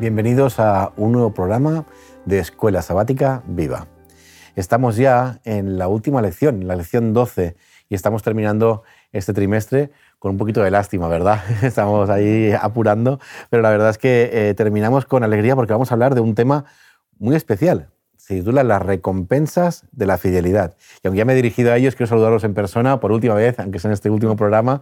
Bienvenidos a un nuevo programa de Escuela Sabática Viva. Estamos ya en la última lección, la lección 12, y estamos terminando este trimestre con un poquito de lástima, ¿verdad? Estamos ahí apurando, pero la verdad es que eh, terminamos con alegría porque vamos a hablar de un tema muy especial. Se titula Las recompensas de la fidelidad. Y aunque ya me he dirigido a ellos, quiero saludarlos en persona por última vez, aunque sea en este último programa.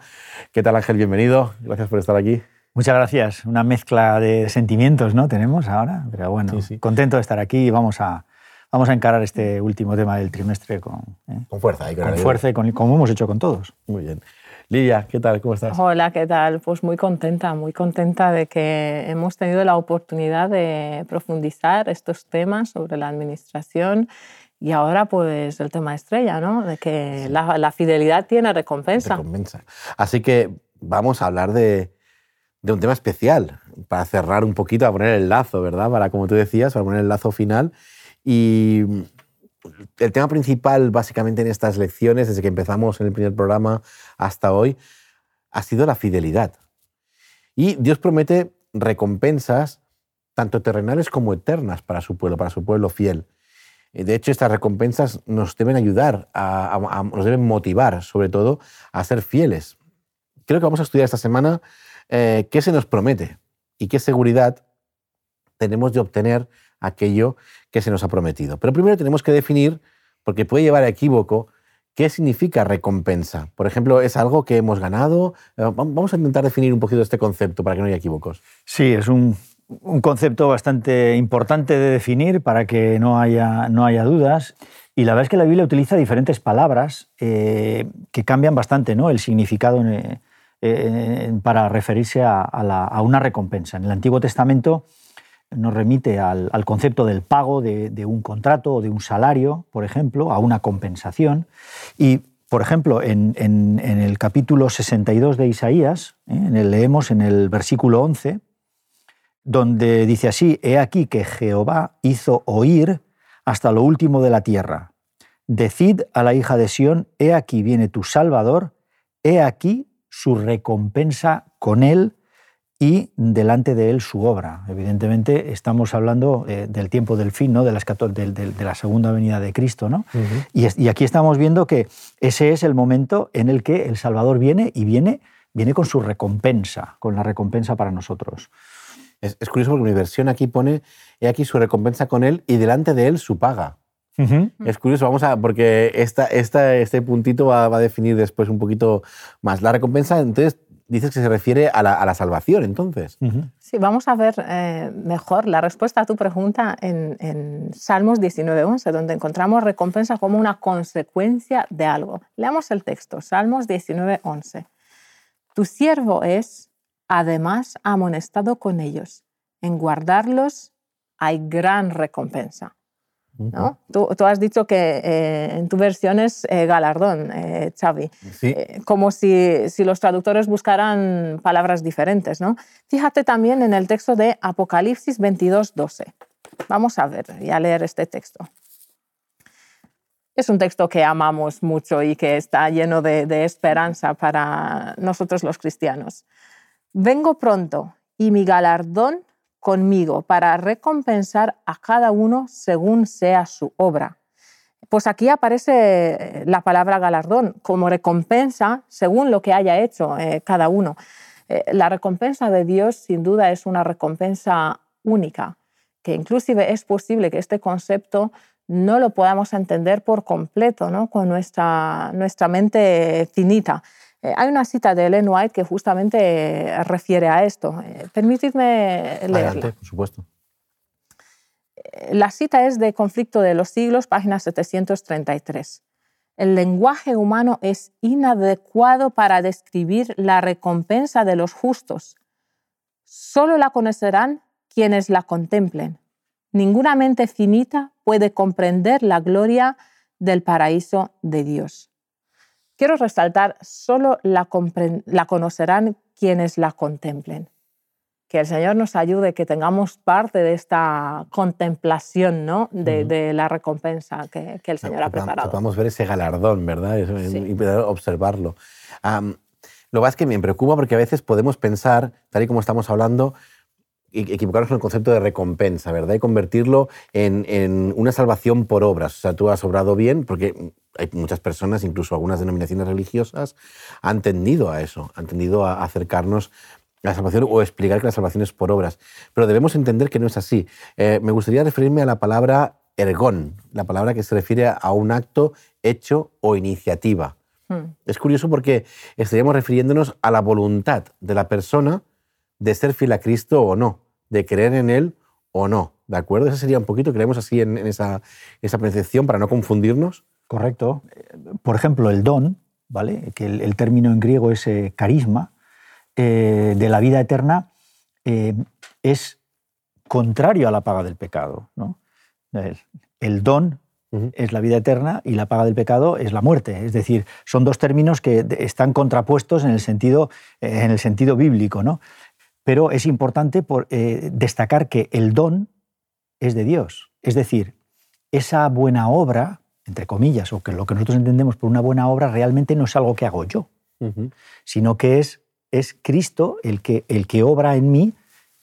¿Qué tal Ángel? Bienvenido. Gracias por estar aquí. Muchas gracias. Una mezcla de sentimientos, ¿no? Tenemos ahora, pero bueno, contento de estar aquí y vamos a, vamos a encarar este último tema del trimestre con, ¿eh? con fuerza. Y con, fuerza y con, como hemos hecho con todos. Muy bien. Lidia, ¿qué tal? ¿Cómo estás? Hola, ¿qué tal? Pues muy contenta, muy contenta de que hemos tenido la oportunidad de profundizar estos temas sobre la administración y ahora pues el tema estrella, ¿no? De que la, la, fidelidad tiene recompensa. Recompensa. Así que vamos a hablar de, de un tema especial, para cerrar un poquito, a poner el lazo, ¿verdad? Para, como tú decías, para poner el lazo final. Y el tema principal, básicamente, en estas lecciones, desde que empezamos en el primer programa hasta hoy, ha sido la fidelidad. Y Dios promete recompensas tanto terrenales como eternas para su pueblo, para su pueblo fiel. De hecho, estas recompensas nos deben ayudar, nos deben motivar, sobre todo, a ser fieles. Creo que vamos a estudiar esta semana eh, qué se nos promete y qué seguridad tenemos de obtener aquello que se nos ha prometido. Pero primero tenemos que definir, porque puede llevar a equívoco, qué significa recompensa. Por ejemplo, ¿es algo que hemos ganado? Eh, vamos a intentar definir un poquito este concepto para que no haya equívocos. Sí, es un, concepto bastante importante de definir para que no haya, no haya dudas. Y la verdad es que la Biblia utiliza diferentes palabras eh, que cambian bastante ¿no? el significado en, eh, para referirse a, una recompensa. En el Antiguo Testamento nos remite al, concepto del pago de, un contrato o de un salario, por ejemplo, a una compensación. Y, por ejemplo, en, el capítulo 62 de Isaías, ¿eh? leemos en el versículo 11, donde dice así, He aquí que Jehová hizo oír hasta lo último de la tierra. Decid a la hija de Sión, He aquí viene tu Salvador, he aquí su recompensa con él y delante de él su obra. Evidentemente estamos hablando eh, del tiempo del fin, ¿no? de, las, de, la segunda venida de Cristo. ¿no? y, aquí estamos viendo que ese es el momento en el que el Salvador viene y viene, viene con su recompensa, con la recompensa para nosotros. Es, curioso porque mi versión aquí pone, he aquí su recompensa con él y delante de él su paga. Es curioso, vamos a, porque esta, esta, este puntito va, a definir después un poquito más. La recompensa, entonces, dices que se refiere a la, salvación, entonces. Sí, vamos a ver eh, mejor la respuesta a tu pregunta en, en Salmos 19.11, donde encontramos recompensa como una consecuencia de algo. Leamos el texto, Salmos 19.11. Tu siervo es, además, amonestado con ellos. En guardarlos hay gran recompensa. ¿No? Tú, has dicho que eh, en tu versión es eh, galardón, eh, Xavi, como si, los traductores buscaran palabras diferentes. ¿no? Fíjate también en el texto de Apocalipsis 22, 12. Vamos a ver y a leer este texto. Es un texto que amamos mucho y que está lleno de esperanza para nosotros los cristianos. Vengo pronto y mi galardón conmigo para recompensar a cada uno según sea su obra. Pues aquí aparece la palabra galardón como recompensa según lo que haya hecho eh, cada uno. Eh, la recompensa de Dios sin duda es una recompensa única, que inclusive es posible que este concepto no lo podamos entender por completo, ¿no? con nuestra, nuestra mente finita. Eh, hay una cita de Ellen White que justamente eh, refiere a esto. Eh, permitidme leerla. por supuesto. La cita es de Conflicto de los Siglos, página 733. El lenguaje humano es inadecuado para describir la recompensa de los justos. Solo la conocerán quienes la contemplen. Ninguna mente finita puede comprender la gloria del paraíso de Dios. Quiero resaltar, solo la, conocerán quienes la contemplen. Que el Señor nos ayude, que tengamos parte de esta contemplación ¿no? de, la recompensa que, el Señor ha preparado. Podamos ver ese galardón, ¿verdad? Y poder observarlo. lo que es que me preocupa porque a veces podemos pensar, tal y como estamos hablando, equivocarnos con el concepto de recompensa, ¿verdad? Y convertirlo en, en, una salvación por obras. O sea, tú has obrado bien, porque hay muchas personas, incluso algunas denominaciones religiosas, han tendido a eso, han tendido a acercarnos a la salvación o explicar que la salvación es por obras. Pero debemos entender que no es así. Eh, me gustaría referirme a la palabra ergón, la palabra que se refiere a un acto, hecho o iniciativa. Hmm. Es curioso porque estaríamos refiriéndonos a la voluntad de la persona de ser fiel a Cristo o no, de creer en Él o no. ¿De acuerdo? Esa sería un poquito, creemos así en, esa, esa percepción para no confundirnos. Correcto. Por ejemplo, el don, ¿vale? que el, término en griego es eh, carisma, eh, de la vida eterna, eh, es contrario a la paga del pecado. ¿no? el don es la vida eterna y la paga del pecado es la muerte. Es decir, son dos términos que están contrapuestos en el sentido, eh, en el sentido bíblico. ¿no? Pero es importante eh, destacar que el don es de Dios. Es decir, esa buena obra, entre comillas, o que lo que nosotros entendemos por una buena obra, realmente no es algo que hago yo, sino que es, es Cristo el que, el que obra en mí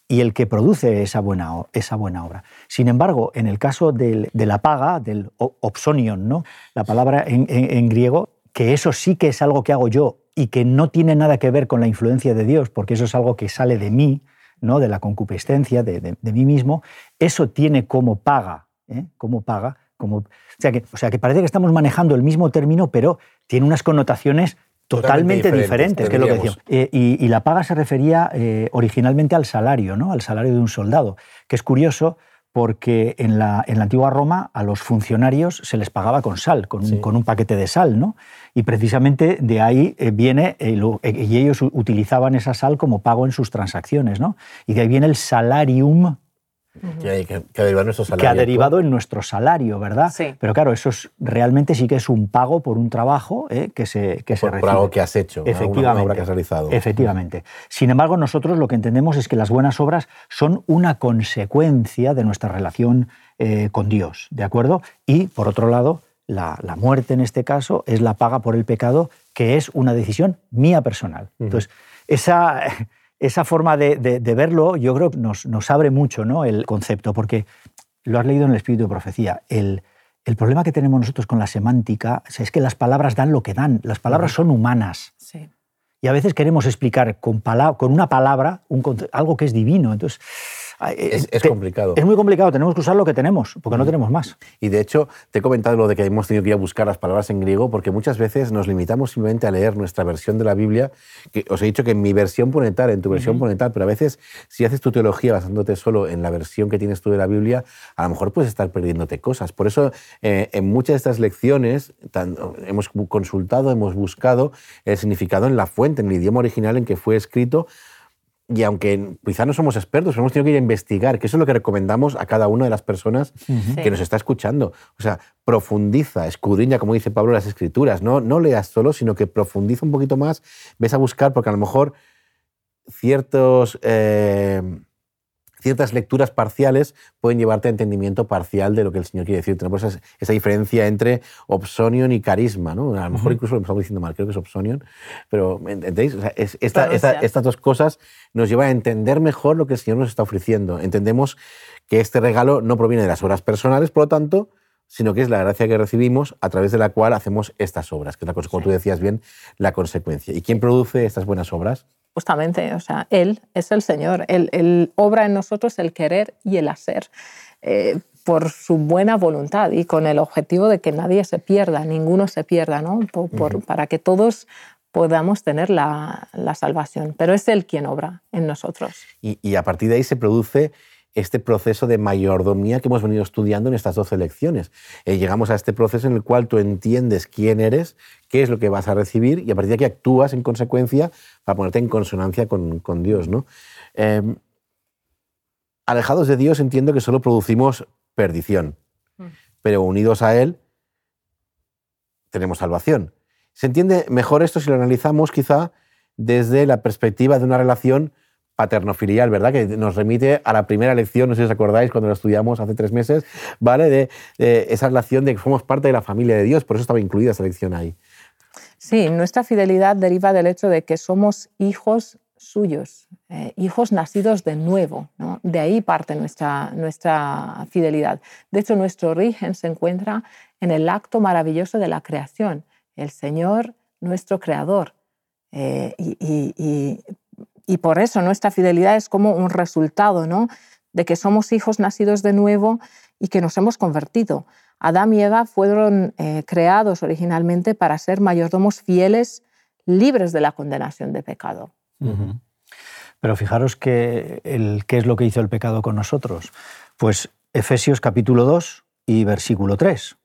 y el que produce esa buena, esa buena obra. Sin embargo, en el caso de la paga, del opsonion, ¿no? la palabra en, griego, que eso sí que es algo que hago yo y que no tiene nada que ver con la influencia de Dios, porque eso es algo que sale de mí, ¿no? de la concupiscencia, de, mí mismo, eso tiene como paga, ¿eh? como paga, como, o, sea que, o sea que parece que estamos manejando el mismo término, pero tiene unas connotaciones totalmente, diferentes, que es lo que decíamos. Eh, y, la paga se refería eh, originalmente al salario, ¿no? al salario de un soldado, que es curioso porque en la, en la, antigua Roma a los funcionarios se les pagaba con sal, con, un paquete de sal, ¿no? Y precisamente de ahí eh, viene, y ellos utilizaban esa sal como pago en sus transacciones, ¿no? Y de ahí viene el salarium que, ha derivado nuestro salario. Que ha derivado en nuestro salario, ¿verdad? Sí. Pero claro, eso es, realmente sí que es un pago por un trabajo ¿eh? que se, que por, se Por algo que has hecho, Efectivamente. una obra que has realizado. Efectivamente. Sin embargo, nosotros lo que entendemos es que las buenas obras son una consecuencia de nuestra relación eh, con Dios, ¿de acuerdo? Y, por otro lado, la, la, muerte en este caso es la paga por el pecado, que es una decisión mía personal. Entonces, esa esa forma de, verlo yo creo que nos, nos, abre mucho ¿no? el concepto, porque lo has leído en el espíritu de profecía. El, el problema que tenemos nosotros con la semántica es que las palabras dan lo que dan, las palabras son humanas. Sí. Y a veces queremos explicar con, con una palabra un, algo que es divino. Entonces, es, es complicado. Es muy complicado, tenemos que usar lo que tenemos, porque no tenemos más. Y de hecho, te he comentado lo de que hemos tenido que ir a buscar las palabras en griego, porque muchas veces nos limitamos simplemente a leer nuestra versión de la Biblia, que os he dicho que en mi versión pone tal, en tu versión pone tal, pero a veces si haces tu teología basándote solo en la versión que tienes tú de la Biblia, a lo mejor puedes estar perdiéndote cosas. Por eso, eh, en muchas de estas lecciones hemos consultado, hemos buscado el significado en la fuente, en el idioma original en que fue escrito, y aunque quizá no somos expertos, hemos tenido que ir a investigar, que eso es lo que recomendamos a cada una de las personas que nos está escuchando. O sea, profundiza, escudriña, como dice Pablo, las escrituras. No, no leas solo, sino que profundiza un poquito más, ves a buscar, porque a lo mejor ciertos... Eh, ciertas lecturas parciales pueden llevarte a entendimiento parcial de lo que el Señor quiere decir. Tenemos esa, esa diferencia entre obsonion y carisma, ¿no? A lo mejor incluso lo estamos diciendo mal, creo que es obsonion, pero ¿entendéis? estas dos cosas nos llevan a entender mejor lo que el Señor nos está ofreciendo. Entendemos que este regalo no proviene de las obras personales, por lo tanto, sino que es la gracia que recibimos a través de la cual hacemos estas obras, que es, la, como tú decías bien, la consecuencia. ¿Y quién produce estas buenas obras? Justamente, o sea, Él es el Señor, Él, obra en nosotros el querer y el hacer. Eh, por su buena voluntad y con el objetivo de que nadie se pierda, ninguno se pierda, ¿no? Para que todos podamos tener la, salvación. Pero es Él quien obra en nosotros. y, a partir de ahí se produce este proceso de mayordomía que hemos venido estudiando en estas 12 lecciones. Eh, llegamos a este proceso en el cual tú entiendes quién eres, qué es lo que vas a recibir y a partir de aquí actúas en consecuencia para ponerte en consonancia con, Dios. ¿no? Em, alejados de Dios entiendo que solo producimos perdición, mm. pero unidos a Él tenemos salvación. Se entiende mejor esto si lo analizamos quizá desde la perspectiva de una relación paterno-filial, ¿verdad? Que nos remite a la primera lección, no sé si os acordáis, cuando lo estudiamos hace tres meses, ¿vale? De, esa relación de que somos parte de la familia de Dios, por eso estaba incluida esa lección ahí. Sí, nuestra fidelidad deriva del hecho de que somos hijos suyos, eh, hijos nacidos de nuevo. ¿no? De ahí parte nuestra, nuestra fidelidad. De hecho, nuestro origen se encuentra en el acto maravilloso de la creación. El Señor, nuestro Creador. Eh, y, por eso nuestra fidelidad es como un resultado ¿no? de que somos hijos nacidos de nuevo y que nos hemos convertido. Adán y Eva fueron eh, creados originalmente para ser mayordomos fieles, libres de la condenación de pecado. Pero fijaros que el, qué es lo que hizo el pecado con nosotros. Pues Efesios capítulo 2 y versículo 3,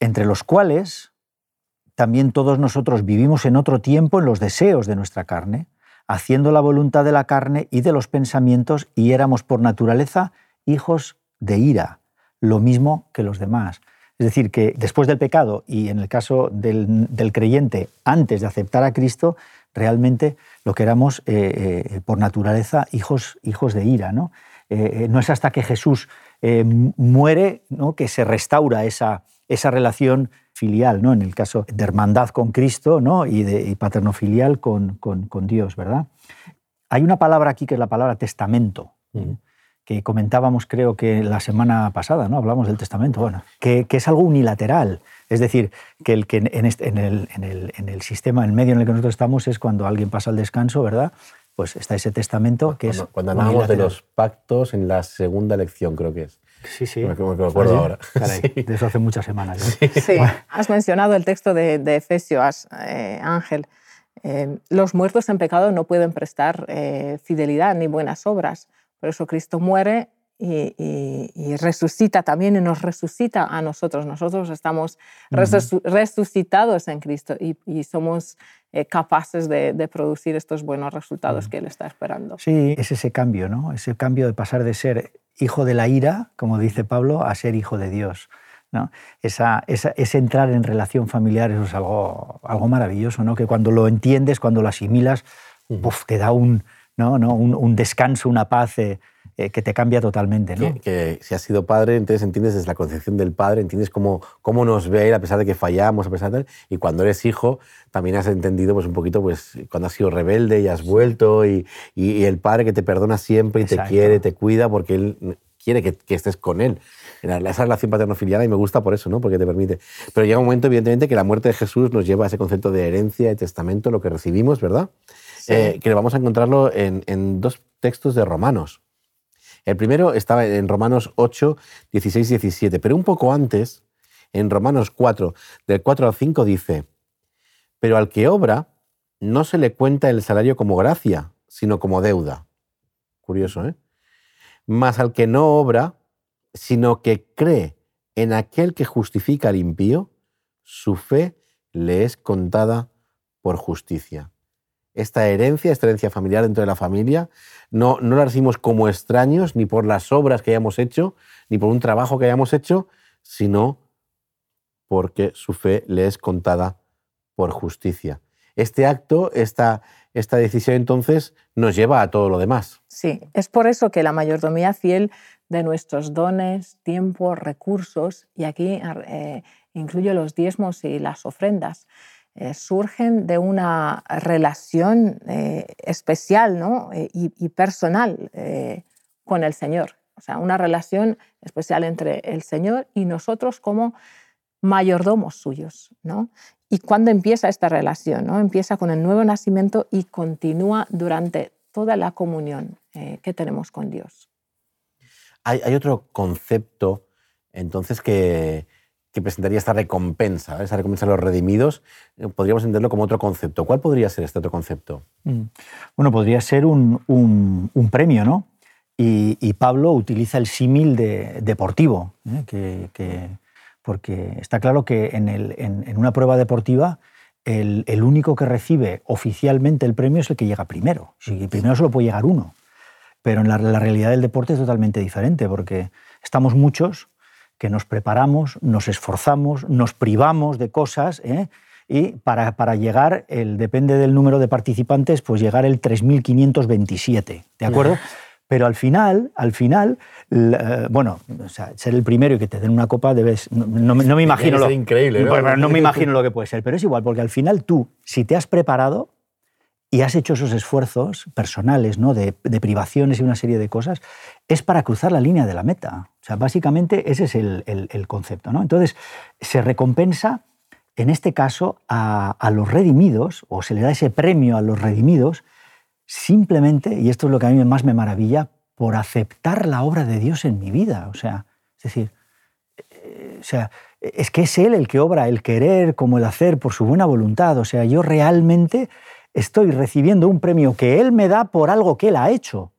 entre los cuales también todos nosotros vivimos en otro tiempo en los deseos de nuestra carne, haciendo la voluntad de la carne y de los pensamientos, y éramos por naturaleza hijos de ira, lo mismo que los demás. Es decir, que después del pecado y en el caso del, creyente, antes de aceptar a Cristo, realmente lo que éramos eh, eh, por naturaleza hijos, hijos de ira. ¿no? Eh, no es hasta que Jesús muere ¿no? que se restaura esa, esa relación filial, ¿no? en el caso de hermandad con Cristo ¿no? y, de, paterno-filial con, con, Dios, ¿verdad? Hay una palabra aquí que es la palabra testamento, que comentábamos creo que la semana pasada, ¿no? hablamos del testamento, bueno, que, que es algo unilateral. Es decir, que, el, que en, este, en, el, en, el, en, el, sistema, en el medio en el que nosotros estamos, es cuando alguien pasa al descanso, ¿verdad? Pues está ese testamento que es. Cuando hablábamos de los pactos en la segunda lección, creo que es. Sí, sí. Me, me acuerdo ¿Ah, ahora. De eso hace muchas semanas. Sí, has mencionado el texto de, de Efesios, eh, Ángel. Eh, los muertos en pecado no pueden prestar eh, fidelidad ni buenas obras. Por eso Cristo muere y, resucita también y nos resucita a nosotros. Nosotros estamos resucitados en Cristo y, somos capaces de, producir estos buenos resultados que Él está esperando. Sí, es ese cambio, ¿no? Ese cambio de pasar de ser hijo de la ira, como dice Pablo, a ser hijo de Dios. ¿no? Esa, ese entrar en relación familiar eso es algo, algo maravilloso, ¿no? que cuando lo entiendes, cuando lo asimilas, te da un, ¿no? ¿no? Un, descanso, una paz eh, eh, que te cambia totalmente. ¿no? Que, si has sido padre, entonces entiendes desde la concepción del padre, entiendes cómo, cómo nos ve él a pesar de que fallamos, a pesar de y cuando eres hijo también has entendido pues, un poquito pues, cuando has sido rebelde y has vuelto y, y, el padre que te perdona siempre y te quiere, te cuida porque él quiere que, que estés con él. Esa relación paterno-filial y me gusta por eso, ¿no? porque te permite. Pero llega un momento, evidentemente, que la muerte de Jesús nos lleva a ese concepto de herencia, de testamento, lo que recibimos, ¿verdad? Eh, que vamos a encontrarlo en, en dos textos de Romanos. El primero estaba en Romanos 8, 16 17, pero un poco antes, en Romanos 4, del 4 al 5 dice, pero al que obra no se le cuenta el salario como gracia, sino como deuda. Curioso, ¿eh? Más al que no obra, sino que cree en aquel que justifica al impío, su fe le es contada por justicia esta herencia, esta herencia familiar dentro de la familia, no, no la recibimos como extraños, ni por las obras que hayamos hecho, ni por un trabajo que hayamos hecho, sino porque su fe le es contada por justicia. Este acto, esta, esta decisión entonces nos lleva a todo lo demás. Sí, es por eso que la mayordomía fiel de nuestros dones, tiempo, recursos, y aquí eh, incluye los diezmos y las ofrendas, eh, surgen de una relación eh, especial ¿no? Eh, y, personal con el Señor. O sea, una relación especial entre el Señor y nosotros como mayordomos suyos. ¿no? ¿Y cuándo empieza esta relación? ¿no? Empieza con el nuevo nacimiento y continúa durante toda la comunión que tenemos con Dios. Hay, hay otro concepto entonces que, que presentaría esta recompensa, esa recompensa a los redimidos, eh, podríamos entenderlo como otro concepto. ¿Cuál podría ser este otro concepto? Mm. Bueno, podría ser un, premio, ¿no? Y, Pablo utiliza el símil de, deportivo, ¿eh? que, porque está claro que en, una prueba deportiva el, único que recibe oficialmente el premio es el que llega primero. Si primero solo puede llegar uno. Pero en la realidad del deporte es totalmente diferente, porque estamos muchos que nos preparamos, nos esforzamos, nos privamos de cosas, ¿eh? y para, para, llegar, el, depende del número de participantes, pues llegar el 3.527, ¿de acuerdo? Pero al final, al final, eh, bueno, ser el primero y que te den una copa debes, no, me imagino lo, increíble, ¿no? no me imagino lo que puede ser, pero es igual porque al final tú, si te has preparado, y has hecho esos esfuerzos personales, ¿no? de, privaciones y una serie de cosas, es para cruzar la línea de la meta. O sea, básicamente ese es el, concepto. ¿no? Entonces, se recompensa, en este caso, a, los redimidos, o se le da ese premio a los redimidos, simplemente, y esto es lo que a mí más me maravilla, por aceptar la obra de Dios en mi vida. O sea, es decir, eh, o sea, es que es Él el que obra el querer como el hacer por su buena voluntad. O sea, yo realmente estoy recibiendo un premio que Él me da por algo que Él ha hecho.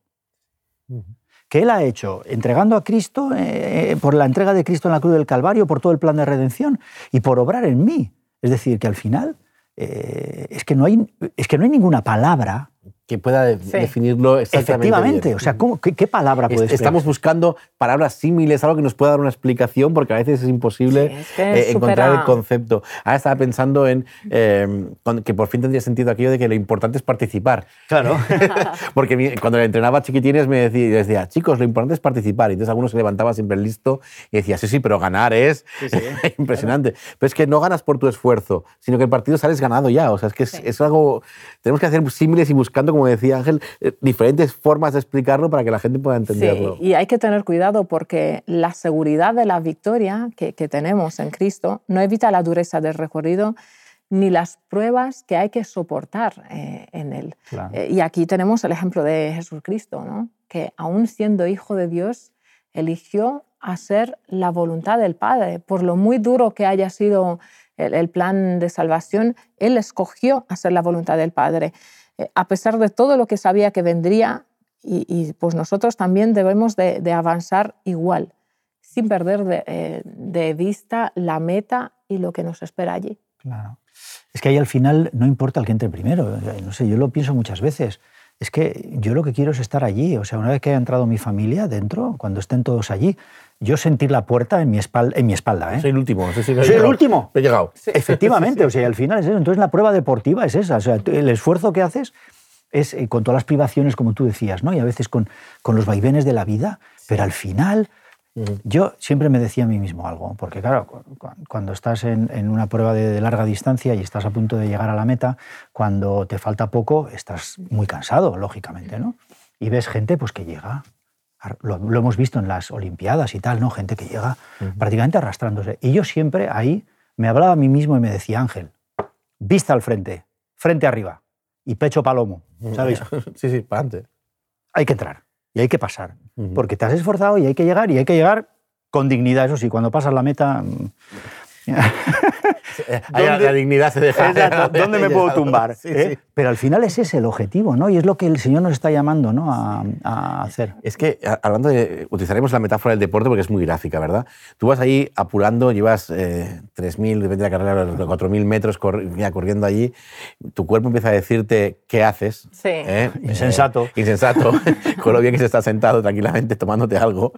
Que Él ha hecho, entregando a Cristo, eh, por la entrega de Cristo en la cruz del Calvario, por todo el plan de redención y por obrar en mí. Es decir, que al final eh, es, que no hay, es que no hay ninguna palabra que pueda definirlo exactamente. Efectivamente, o sea, qué, palabra puedes Estamos buscando palabras símiles, algo que nos pueda dar una explicación, porque a veces es imposible eh, encontrar el concepto. Ahora estaba pensando en em, que por fin tendría sentido aquello de que lo importante es participar. Claro. porque cuando le entrenaba chiquitines me decía, decía, chicos, lo importante es participar. Y entonces algunos se levantaba siempre listo y decía, sí, sí, pero ganar es impresionante. Pero es que no ganas por tu esfuerzo, sino que el partido sales ganado ya. O sea, es que es, es algo. Tenemos que hacer símiles y buscando como decía Ángel, eh, diferentes formas de explicarlo para que la gente pueda entenderlo. Sí, y hay que tener cuidado porque la seguridad de la victoria que, tenemos en Cristo no evita la dureza del recorrido ni las pruebas que hay que soportar eh, en él. Eh, y aquí tenemos el ejemplo de Jesucristo, ¿no? que aún siendo hijo de Dios, eligió hacer la voluntad del Padre. Por lo muy duro que haya sido el, el plan de salvación, Él escogió hacer la voluntad del Padre. Eh, a pesar de todo lo que sabía que vendría, y, pues nosotros también debemos de, avanzar igual, sin perder eh, de, vista la meta y lo que nos espera allí. Claro. Es que ahí al final no importa el que entre primero. No sé, yo lo pienso muchas veces. Es que yo lo que quiero es estar allí. O sea, una vez que haya entrado mi familia dentro, cuando estén todos allí, yo sentir la puerta en mi espalda. En mi espalda ¿eh? Soy el último. Soy el último. He llegado. Efectivamente, o sea, al final es eso. Entonces la prueba deportiva es esa. O sea, el esfuerzo que haces es eh, con todas las privaciones, como tú decías, ¿no? y a veces con, con los vaivenes de la vida, pero al final yo siempre me decía a mí mismo algo, porque claro, cuando estás en, en una prueba de, larga distancia y estás a punto de llegar a la meta, cuando te falta poco, estás muy cansado, lógicamente, ¿no? Y ves gente pues, que llega lo, hemos visto en las Olimpiadas y tal, ¿no? Gente que llega prácticamente arrastrándose. Y yo siempre ahí me hablaba a mí mismo y me decía, Ángel, vista al frente, frente arriba y pecho palomo, ¿sabéis? sí, sí, para adelante. Hay que entrar y hay que pasar, porque te has esforzado y hay que llegar y hay que llegar con dignidad, eso sí, cuando pasas la meta... La dignidad se deja. ¿Dónde me puedo tumbar? ¿Eh? Pero al final ese es el objetivo, ¿no? Y es lo que el Señor nos está llamando ¿no? a, hacer. Es que, hablando de. Utilizaremos la metáfora del deporte porque es muy gráfica, ¿verdad? Tú vas ahí apurando, llevas 3.000, depende de la carrera, 4.000 metros corriendo allí. Tu cuerpo empieza a decirte qué haces. Sí. ¿eh? Insensato. insensato. con lo bien que se está sentado tranquilamente tomándote algo.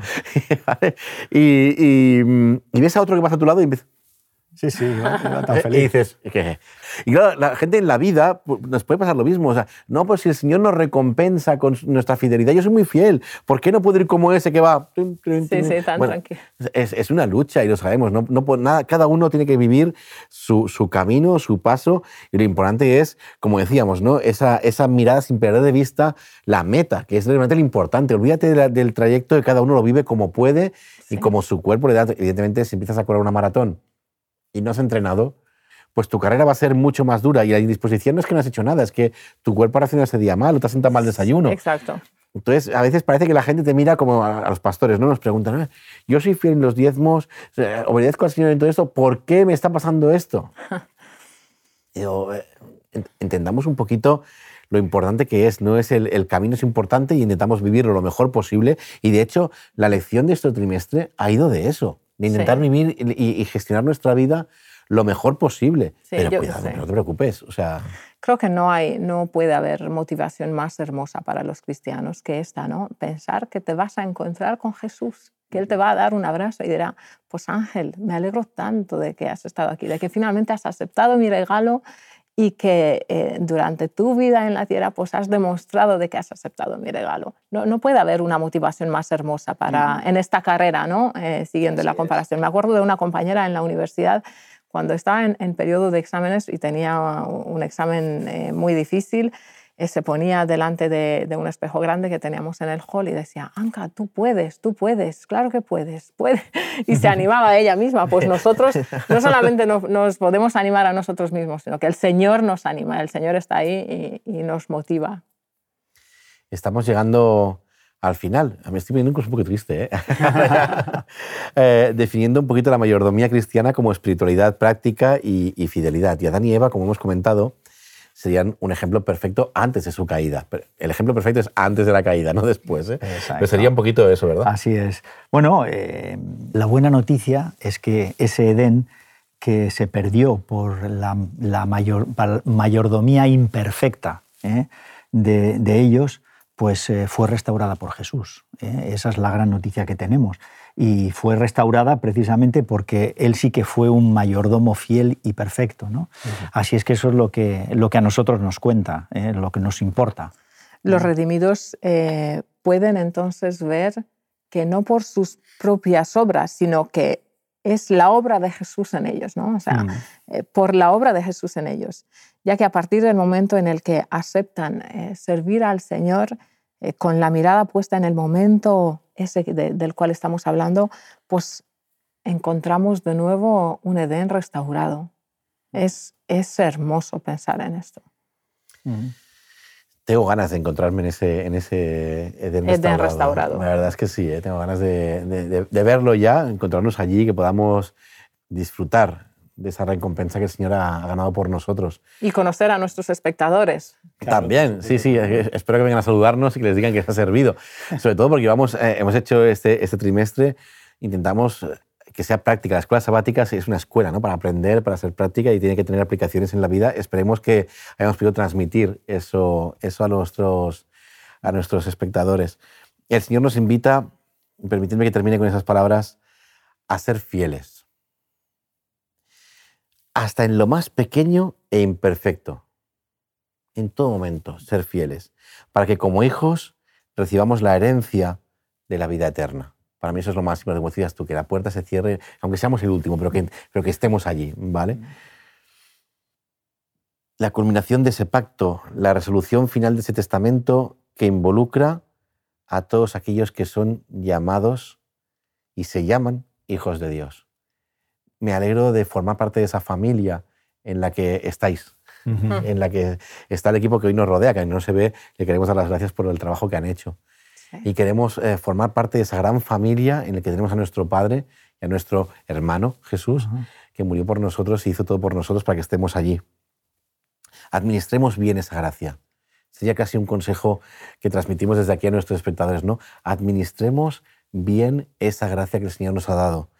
y, y, ves a otro que pasa a tu lado y empieza Sí, sí, iba tan feliz. Y dices, ¿qué? Y claro, la gente en la vida pues, nos puede pasar lo mismo. O sea, no, pues si el Señor nos recompensa con nuestra fidelidad, yo soy muy fiel. ¿Por qué no puedo ir como ese que va? Sí, sí, tan tranquilo. Es, es, una lucha y lo sabemos. No, no, nada, cada uno tiene que vivir su, su, camino, su paso. Y lo importante es, como decíamos, ¿no? esa, esa mirada sin perder de vista la meta, que es realmente lo importante. Olvídate del trayecto que cada uno lo vive como puede y como su cuerpo le da. Evidentemente, si empiezas a correr una maratón y no has entrenado, pues tu carrera va a ser mucho más dura. Y la indisposición no es que no has hecho nada, es que tu cuerpo ha reaccionado ese día mal o te has sentado mal desayuno. Exacto. Entonces, a veces parece que la gente te mira como a, los pastores, ¿no? Nos preguntan, yo soy fiel en los diezmos, obedezco al Señor en todo esto, ¿por qué me está pasando esto? Digo, eh, entendamos un poquito lo importante que es, no es el, camino es importante y intentamos vivirlo lo mejor posible. Y de hecho, la lección de este trimestre ha ido de eso de intentar vivir y, gestionar nuestra vida lo mejor posible. Pero cuidado, no te preocupes. O sea... Creo que no, hay, no puede haber motivación más hermosa para los cristianos que esta, ¿no? Pensar que te vas a encontrar con Jesús, que Él te va a dar un abrazo y dirá, pues Ángel, me alegro tanto de que has estado aquí, de que finalmente has aceptado mi regalo y que eh, durante tu vida en la tierra pues has demostrado de que has aceptado mi regalo. No, no puede haber una motivación más hermosa para, en esta carrera, ¿no? Eh, siguiendo la comparación. Me acuerdo de una compañera en la universidad cuando estaba en, en periodo de exámenes y tenía un examen eh, muy difícil se ponía delante de, un espejo grande que teníamos en el hall y decía, Anka, tú puedes, tú puedes, claro que puedes, puedes. Y se animaba a ella misma. Pues nosotros no solamente nos, podemos animar a nosotros mismos, sino que el Señor nos anima, el Señor está ahí y, nos motiva. Estamos llegando al final. A mí estoy viendo incluso un poco triste, ¿eh? Eh, definiendo un poquito la mayordomía cristiana como espiritualidad práctica y, y, fidelidad. Y Adán y Eva, como hemos comentado, serían un ejemplo perfecto antes de su caída. El ejemplo perfecto es antes de la caída, no después. ¿eh? Pero sería un poquito eso, ¿verdad? Así es. Bueno, eh, la buena noticia es que ese Edén que se perdió por la, mayor, mayordomía imperfecta ¿eh? de, ellos, pues fue restaurada por Jesús. Esa es la gran noticia que tenemos y fue restaurada precisamente porque él sí que fue un mayordomo fiel y perfecto. ¿no? Así es que eso es lo que, lo que a nosotros nos cuenta, ¿eh? lo que nos importa. Los redimidos eh, pueden entonces ver que no por sus propias obras, sino que es la obra de Jesús en ellos, ¿no? O sea, mm. eh, por la obra de Jesús en ellos, ya que a partir del momento en el que aceptan servir al Señor con la mirada puesta en el momento ese del cual estamos hablando, pues encontramos de nuevo un Edén restaurado. Es, es hermoso pensar en esto. Tengo ganas de encontrarme en ese, en ese Edén, restaurado. La verdad es que sí, ¿eh? tengo ganas de, de, de, verlo ya, encontrarnos allí, que podamos disfrutar de esa recompensa que el Señor ha, ganado por nosotros. Y conocer a nuestros espectadores. También, sí, sí, espero que vengan a saludarnos y que les digan que se ha servido. Sobre todo porque vamos, eh, hemos hecho este, este trimestre, intentamos eh, que sea práctica. La escuela sabática es una escuela ¿no? para aprender, para ser práctica y tiene que tener aplicaciones en la vida. Esperemos que hayamos podido transmitir eso, eso a, nuestros, a nuestros espectadores. El Señor nos invita, permitidme que termine con esas palabras, a ser fieles hasta en lo más pequeño e imperfecto. En todo momento, ser fieles, para que como hijos recibamos la herencia de la vida eterna. Para mí eso es lo máximo, como decías tú, que la puerta se cierre, aunque seamos el último, pero que, pero que estemos allí, ¿vale? La culminación de ese pacto, la resolución final de ese testamento que involucra a todos aquellos que son llamados y se llaman hijos de Dios me alegro de formar parte de esa familia en la que estáis, en la que está el equipo que hoy nos rodea, que no se ve, le queremos dar las gracias por el trabajo que han hecho. Y queremos eh, formar parte de esa gran familia en la que tenemos a nuestro Padre y a nuestro hermano Jesús, que murió por nosotros y hizo todo por nosotros para que estemos allí. Administremos bien esa gracia. Sería casi un consejo que transmitimos desde aquí a nuestros espectadores, ¿no? Administremos bien esa gracia que el Señor nos ha dado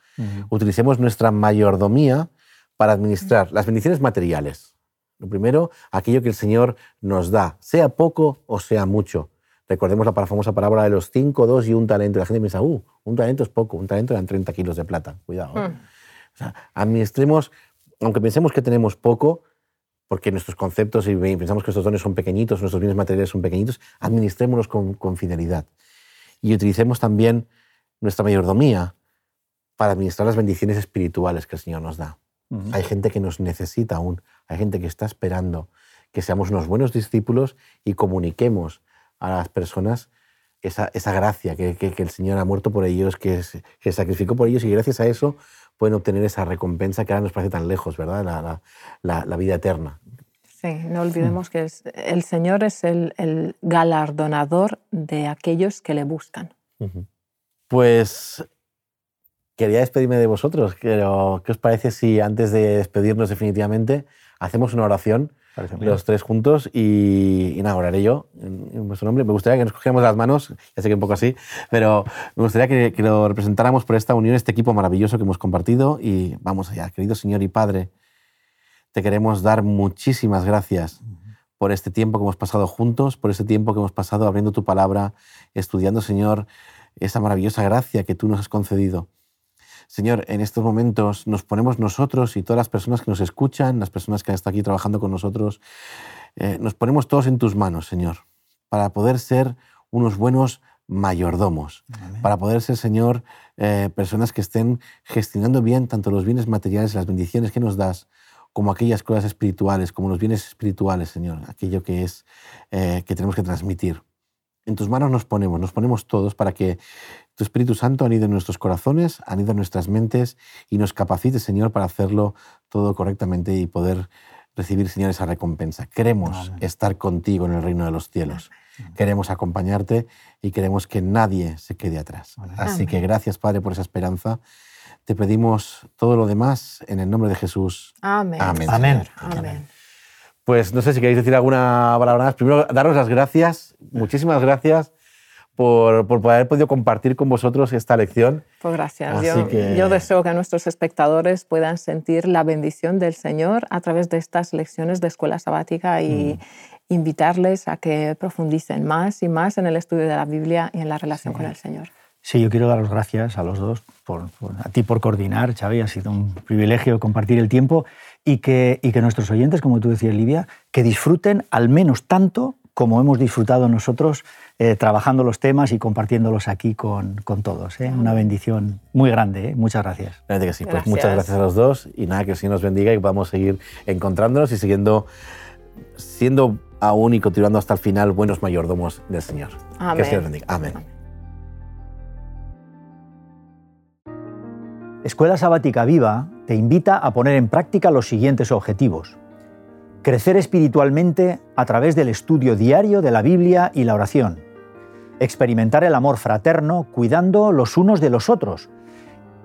utilicemos nuestra mayordomía para administrar las bendiciones materiales. Lo primero, aquello que el Señor nos da, sea poco o sea mucho. Recordemos la famosa parábola de los cinco, dos y un talento. La gente piensa, uh, un talento es poco, un talento eran 30 kilos de plata. Cuidado. ¿eh? Mm. administremos, aunque pensemos que tenemos poco, porque nuestros conceptos y pensamos que estos dones son pequeñitos, nuestros bienes materiales son pequeñitos, administrémonos con, con fidelidad. Y utilicemos también nuestra mayordomía para administrar las bendiciones espirituales que el Señor nos da. Hay gente que nos necesita aún, hay gente que está esperando que seamos unos buenos discípulos y comuniquemos a las personas esa, esa gracia, que, que, el Señor ha muerto por ellos, que, que sacrificó por ellos y gracias a eso pueden obtener esa recompensa que ahora nos parece tan lejos, ¿verdad? La, la, la, vida eterna. Sí, no olvidemos que el Señor es el, el, galardonador de aquellos que le buscan. Pues quería despedirme de vosotros, pero ¿qué os parece si antes de despedirnos definitivamente hacemos una oración los tres juntos y, oraré yo en, vuestro nombre. Me gustaría que nos cogiéramos las manos, ya sé que un poco así, pero me gustaría que, que, lo representáramos por esta unión, este equipo maravilloso que hemos compartido y vamos allá, querido Señor y Padre, te queremos dar muchísimas gracias por este tiempo que hemos pasado juntos, por este tiempo que hemos pasado abriendo tu palabra, estudiando, Señor, esa maravillosa gracia que tú nos has concedido. Señor, en estos momentos nos ponemos nosotros y todas las personas que nos escuchan, las personas que están aquí trabajando con nosotros, eh, nos ponemos todos en tus manos, Señor, para poder ser unos buenos mayordomos, para poder ser, Señor, eh, personas que estén gestionando bien tanto los bienes materiales, las bendiciones que nos das, como aquellas cosas espirituales, como los bienes espirituales, Señor, aquello que es eh, que tenemos que transmitir. En tus manos nos ponemos, nos ponemos todos para que tu Espíritu Santo anide en nuestros corazones, anide en nuestras mentes y nos capacite, Señor, para hacerlo todo correctamente y poder recibir, Señor, esa recompensa. Queremos estar contigo en el reino de los cielos. Queremos acompañarte y queremos que nadie se quede atrás. Así que gracias, Padre, por esa esperanza. Te pedimos todo lo demás en el nombre de Jesús. Amén. Amén. Amén. Amén. Pues no sé si queréis decir alguna palabra más. Primero, daros las gracias. Muchísimas gracias por, por haber podido compartir con vosotros esta lección. Pues gracias. Yo, que- yo deseo que nuestros espectadores puedan sentir la bendición del Señor a través de estas lecciones de escuela sabática y Mm. invitarles a que profundicen más y más en el estudio de la Biblia y en la relación con el Señor. Sí, yo quiero daros gracias a los dos, por, por- a ti por coordinar, Xavi, ha sido un privilegio compartir el tiempo y que, y que nuestros oyentes, como tú decías, Livia, que disfruten al menos tanto como hemos disfrutado nosotros eh, trabajando los temas y compartiéndolos aquí con, con todos. ¿eh? Una bendición muy grande. ¿eh? Muchas gracias. Realmente que sí. Pues Gracias. muchas gracias a los dos y nada, que el Señor nos bendiga y podamos seguir encontrándonos y siguiendo siendo aún y continuando hasta el final buenos mayordomos del Señor. Que el Señor Amén. bendiga. Amén. Escuela Sabática Viva te invita a poner en práctica los siguientes objetivos. Crecer espiritualmente a través del estudio diario de la Biblia y la oración. Experimentar el amor fraterno cuidando los unos de los otros.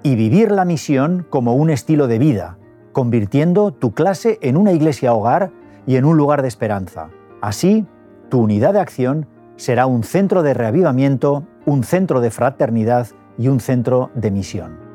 Y vivir la misión como un estilo de vida, convirtiendo tu clase en una iglesia hogar y en un lugar de esperanza. Así, tu unidad de acción será un centro de reavivamiento, un centro de fraternidad y un centro de misión.